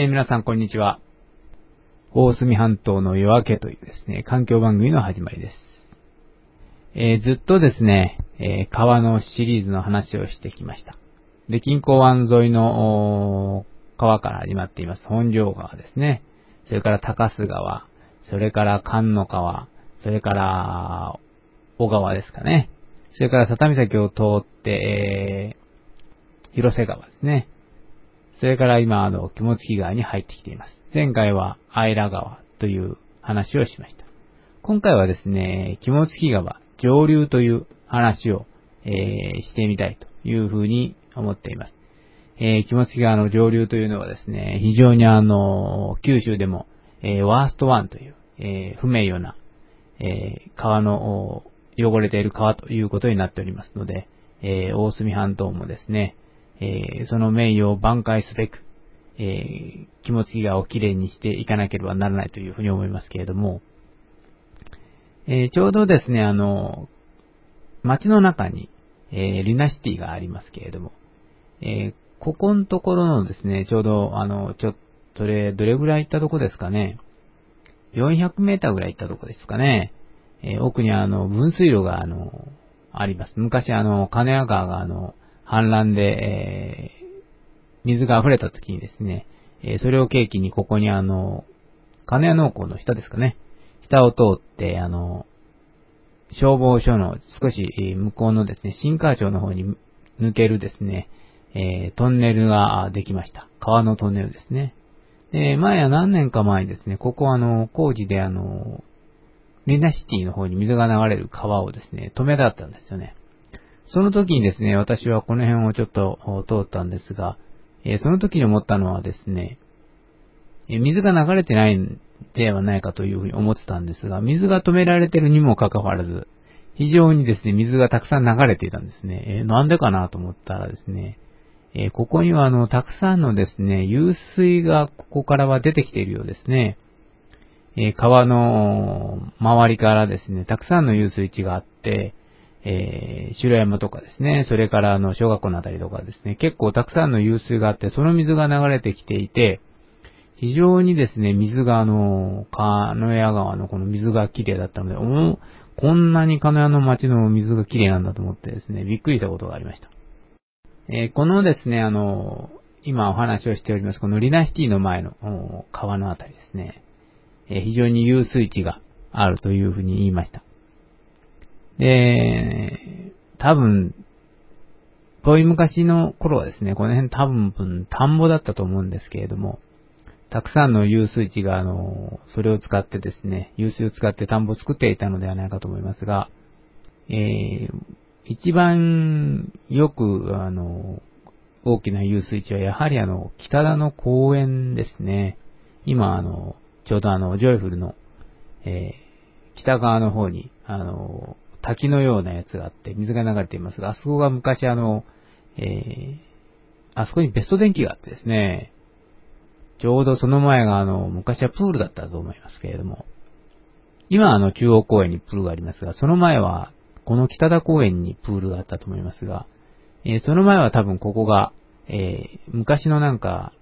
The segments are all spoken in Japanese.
えー、皆さんこんにちは。大隅半島の夜明けというですね、環境番組の始まりです。えー、ずっとですね、えー、川のシリーズの話をしてきました。で、近郊湾沿いの川から始まっています本庄川ですね。それから高須川、それから関野川、それから小川ですかね。それから畳岬を通って、えー、広瀬川ですね。それから今、あの、肝付川に入ってきています。前回は、アイラ川という話をしました。今回はですね、肝付川、上流という話を、えー、してみたいというふうに思っています。えー、肝付川の上流というのはですね、非常にあの、九州でも、えー、ワーストワンという、えー、不名誉な、え、川の、汚れている川ということになっておりますので、え、大隅半島もですね、えー、その名誉を挽回すべく、えー、気持ちがをきれいにしていかなければならないというふうに思いますけれども、えー、ちょうどですね、あの、街の中に、えー、リナシティがありますけれども、え、ここのところのですね、ちょうど、あの、ちょっと、れ、どれぐらい行ったとこですかね。400メーターぐらい行ったとこですかね。え、奥にあの、分水路があの、あります。昔あの、金谷川があの、氾濫で、えー、水が溢れた時にですね、えー、それを契機にここにあの、金谷農工の下ですかね、下を通って、あの、消防署の少し向こうのですね、新川町の方に抜けるですね、えー、トンネルができました。川のトンネルですね。で、前は何年か前にですね、ここあの、工事であの、リナシティの方に水が流れる川をですね、止めだったんですよね。その時にですね、私はこの辺をちょっと通ったんですが、え、その時に思ったのはですね、え水が流れてないんではないかというふうに思ってたんですが、水が止められてるにもかかわらず、非常にですね、水がたくさん流れていたんですね。え、なんでかなと思ったらですね、え、ここにはあの、たくさんのですね、湧水がここからは出てきているようですね。え、川の周りからですね、たくさんの湧水地があって、えー、城山とかですね、それからあの、小学校のあたりとかですね、結構たくさんの湧水があって、その水が流れてきていて、非常にですね、水があの、鹿屋川のこの水が綺麗だったので、おこんなに鹿屋の町の水が綺麗なんだと思ってですね、びっくりしたことがありました。えー、このですね、あの、今お話をしております、このリナシティの前の川のあたりですね、えー、非常に湧水地があるというふうに言いました。で、多分、遠い昔の頃はですね、この辺多分田んぼだったと思うんですけれども、たくさんの湧水地が、あの、それを使ってですね、湧水を使って田んぼを作っていたのではないかと思いますが、えー、一番よく、あの、大きな湧水地はやはりあの、北田の公園ですね。今、あの、ちょうどあの、ジョイフルの、えー、北側の方に、あの、滝のようなやつがあって、水が流れていますが、あそこが昔あの、えー、あそこにベスト電気があってですね、ちょうどその前があの、昔はプールだったと思いますけれども、今あの中央公園にプールがありますが、その前は、この北田公園にプールがあったと思いますが、えー、その前は多分ここが、えー、昔のなんか、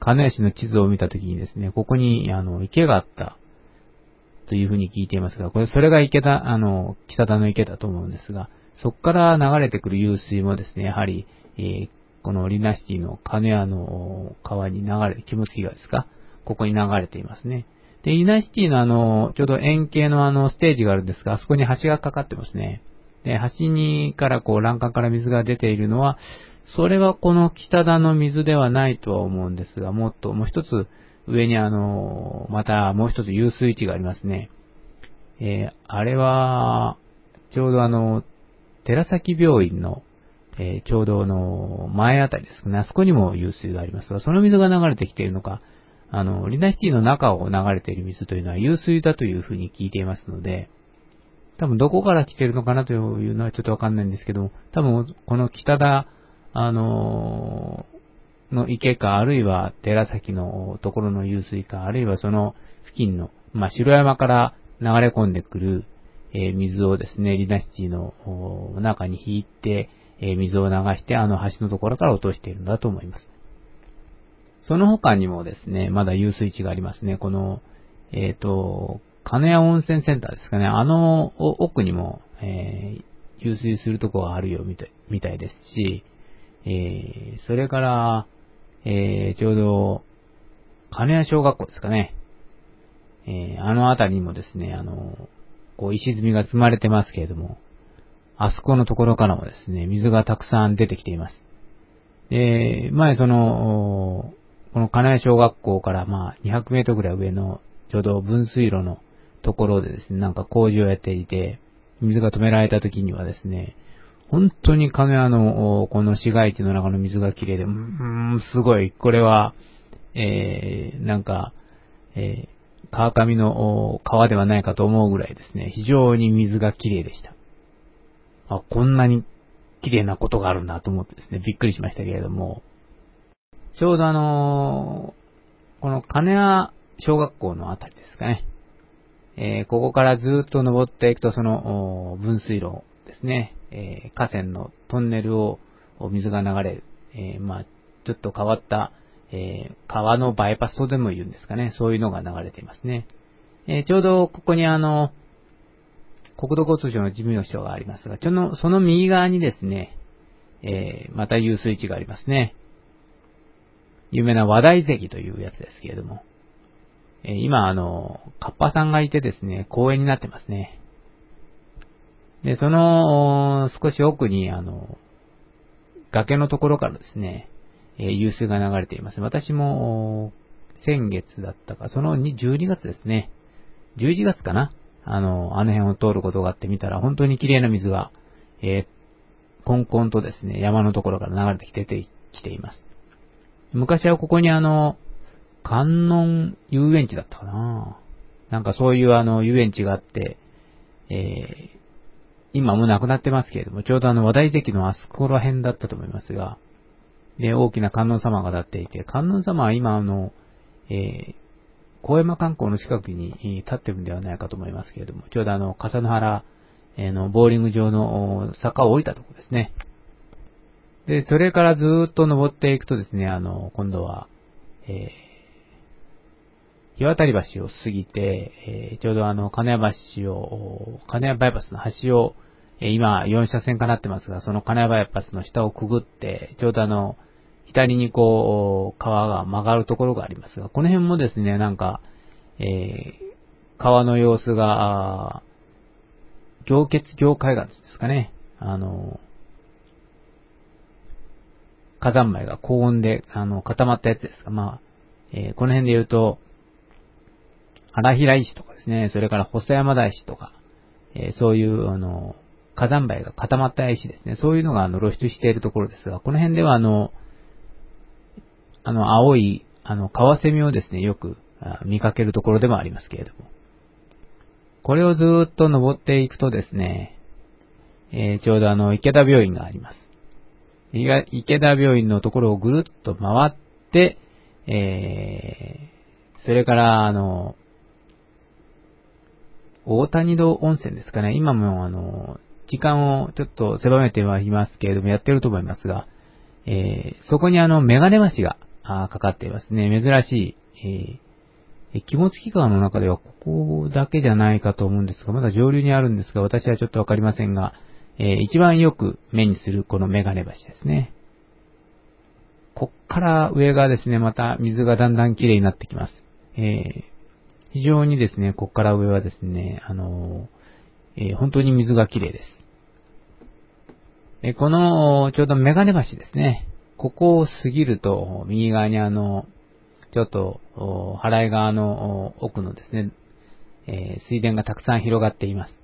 金谷市の地図を見たときにですね、ここにあの池があったというふうに聞いていますが、これ、それが池田、あの、北田の池だと思うんですが、そこから流れてくる湧水もですね、やはり、えー、このリナシティの金谷の川に流れ、気持ちがですか？ここに流れていますね。で、リナシティのあの、ちょうど円形のあの、ステージがあるんですが、あそこに橋がかかってますね。で、橋にからこう、欄干から水が出ているのは、それはこの北田の水ではないとは思うんですが、もっと、もう一つ、上にあの、またもう一つ遊水地がありますね。えー、あれは、ちょうどあの、寺崎病院の、えー、ちょうどの前あたりですね。あそこにも湧水がありますが、その水が流れてきているのか、あの、リナシティの中を流れている水というのは湧水だというふうに聞いていますので、多分どこから来ているのかなというのはちょっとわかんないんですけども、多分この北田、あのの池か、あるいは寺崎のところの湧水か、あるいはその付近の、まあ、城山から流れ込んでくる、えー、水をですね、リナシティの中に引いて、えー、水を流して、あの橋のところから落としているんだと思います。その他にもですね、まだ遊水地がありますね。この、えっ、ー、と、金谷温泉センターですかね。あの奥にも、えー、遊水するとこがあるよみたいみたいですし、えー、それから、えー、ちょうど、金谷小学校ですかね。えー、あの辺りにもですね、あの、こう石積みが積まれてますけれども、あそこのところからもですね、水がたくさん出てきています。で、前その、この金谷小学校からまあ200メートルぐらい上のちょうど分水路のところでですね、なんか工事をやっていて、水が止められた時にはですね、本当に金谷のこの市街地の中の水が綺麗で、うーん、すごい、これは、えー、なんか、えー、川上の川ではないかと思うぐらいですね、非常に水が綺麗でした。あ、こんなに綺麗なことがあるんだと思ってですね、びっくりしましたけれども、ちょうどあのー、この金谷小学校のあたりですかね。えー、ここからずっと登っていくとその分水路ですね、えー、河川のトンネルをお水が流れる、えー、まあ、ちょっと変わった、えー、川のバイパスとでも言うんですかね、そういうのが流れていますね。えちょうどここにあの、国土交通省の事務所がありますが、ちょの、その右側にですね、えまた遊水地がありますね。有名な話題石というやつですけれども、え今あの、カッパさんがいてですね、公園になってますね。で、その、少し奥にあの、崖のところからですね、え湧水が流れています。私も、先月だったか、その12月ですね。11月かな？あの、あの辺を通ることがあってみたら、本当に綺麗な水が、えー、コンコンとですね、山のところから流れてきてて、きています。昔はここにあの、観音遊園地だったかな？なんかそういうあの遊園地があって、えー、今もうなくなってますけれども、ちょうどあの話題的のあそこら辺だったと思いますが、で、大きな観音様が立っていて、観音様は今あの、えー、小山観光の近くに立ってるんではないかと思いますけれども、ちょうどあの、笠野原のボーリング場の坂を降りたとこですね。で、それからずーっと登っていくとですね、あの、今度は、えー日渡り橋を過ぎて、えー、ちょうどあの、金谷橋を、金谷バイパスの橋を、今4車線かなってますが、その金谷バイパスの下をくぐって、ちょうどあの、左にこう、川が曲がるところがありますが、この辺もですね、なんか、えー、川の様子が、行結境海岸ですかね。あの、火山灰が高温で、あの、固まったやつですが、まあ、えー、この辺で言うと、荒平石とかですね、それから細山田石とか、えー、そういう、あの、火山灰が固まった石ですね、そういうのが、あの、露出しているところですが、この辺では、あの、あの、青い、あの、カワセミをですね、よく見かけるところでもありますけれども。これをずーっと登っていくとですね、えー、ちょうどあの、池田病院があります。池田病院のところをぐるっと回って、えー、それから、あの、大谷戸温泉ですかね。今もあの、時間をちょっと狭めてはいますけれども、やってると思いますが、えー、そこにあの、メガネ橋があかかっていますね。珍しい、えー、気持ち期間の中ではここだけじゃないかと思うんですが、まだ上流にあるんですが、私はちょっとわかりませんが、えー、一番よく目にするこのメガネ橋ですね。こっから上がですね、また水がだんだん綺麗になってきます。え非常にですね、こっから上はですね、あの、えー、本当に水が綺麗です。えこの、ちょうどメガネ橋ですね。ここを過ぎると、右側にあの、ちょっと、払い側の奥のですね、えー、水田がたくさん広がっています。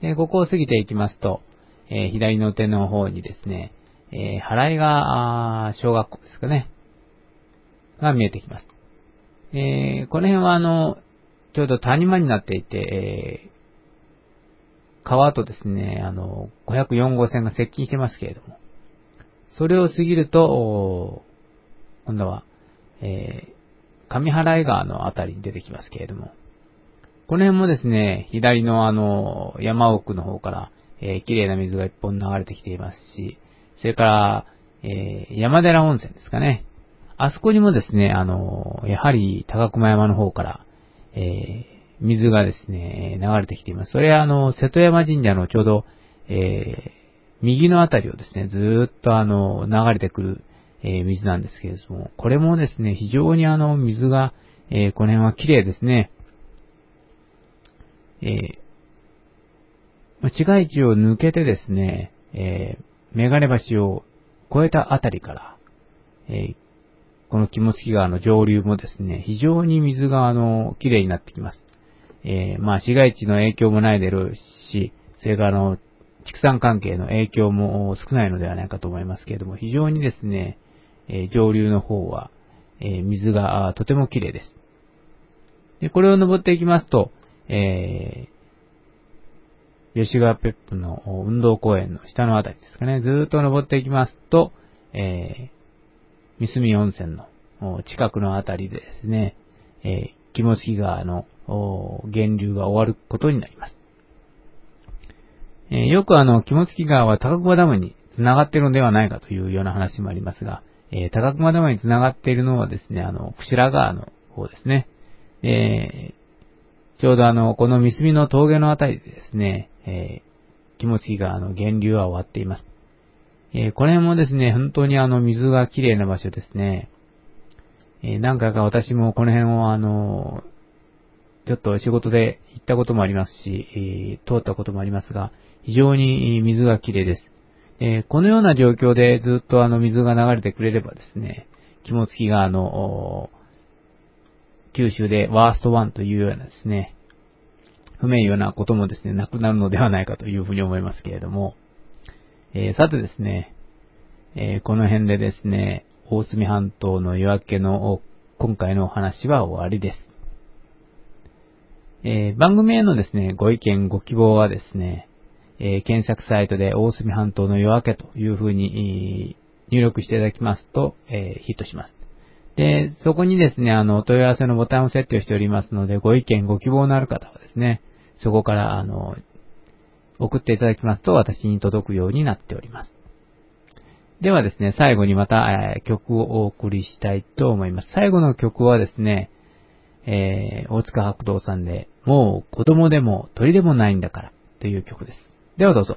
で、ここを過ぎていきますと、えー、左の手の方にですね、えー、払いが、小学校ですかね、が見えてきます。え、この辺はあの、ちょうど谷間になっていて、川とですね、あの、504号線が接近してますけれども、それを過ぎると、今度は、えー、上原井川のあたりに出てきますけれども、この辺もですね、左のあの、山奥の方から、えー、綺麗な水が一本流れてきていますし、それから、えー、山寺温泉ですかね。あそこにもですね、あの、やはり高熊山の方から、えー、水がですね、流れてきています。それはあの、瀬戸山神社のちょうど、えー、右のあたりをですね、ずっとあの、流れてくる、えー、水なんですけれども、これもですね、非常にあの、水が、えー、この辺は綺麗ですね。えー、市街地を抜けてですね、えー、メガネ橋を越えたあたりから、えー、この肝付川の上流もですね、非常に水があの、綺麗になってきます。えー、まあ市街地の影響もないでるし、それからあの、畜産関係の影響も少ないのではないかと思いますけれども、非常にですね、えー、上流の方は、えー、水がとても綺麗です。で、これを登っていきますと、えー、吉川ペップの運動公園の下のあたりですかね、ずっと登っていきますと、えー、三隅温泉の近くのあたりでですね、えー、肝付川の源流が終わることになります。えー、よくあの、肝付川は高熊ダムに繋がっているのではないかというような話もありますが、えー、高熊ダムに繋がっているのはですね、あの、串良川の方ですね。えー、ちょうどあの、この三隅の峠のあたりでですね、えー、気持ちがあの、源流は終わっています。えー、これもですね、本当にあの、水が綺麗な場所ですね。えー、何回か私もこの辺をあの、ちょっと仕事で行ったこともありますし、えー、通ったこともありますが、非常に水が綺麗です。えー、このような状況でずっとあの水が流れてくれればですね、肝付があの、九州でワーストワンというようなですね、不名誉なこともですね、なくなるのではないかというふうに思いますけれども、えー、さてですね、えー、この辺でですね、大隅半島の夜明けの今回のお話は終わりです。えー、番組へのですね、ご意見、ご希望はですね、え検索サイトで大隅半島の夜明けというふうに入力していただきますと、えヒットします。で、そこにですね、あの、問い合わせのボタンを設定しておりますので、ご意見、ご希望のある方はですね、そこから、あの、送っていただきますと私に届くようになっております。ではですね、最後にまた、えー、曲をお送りしたいと思います。最後の曲はですね、えー、大塚白道さんで、もう子供でも鳥でもないんだからという曲です。ではどうぞ。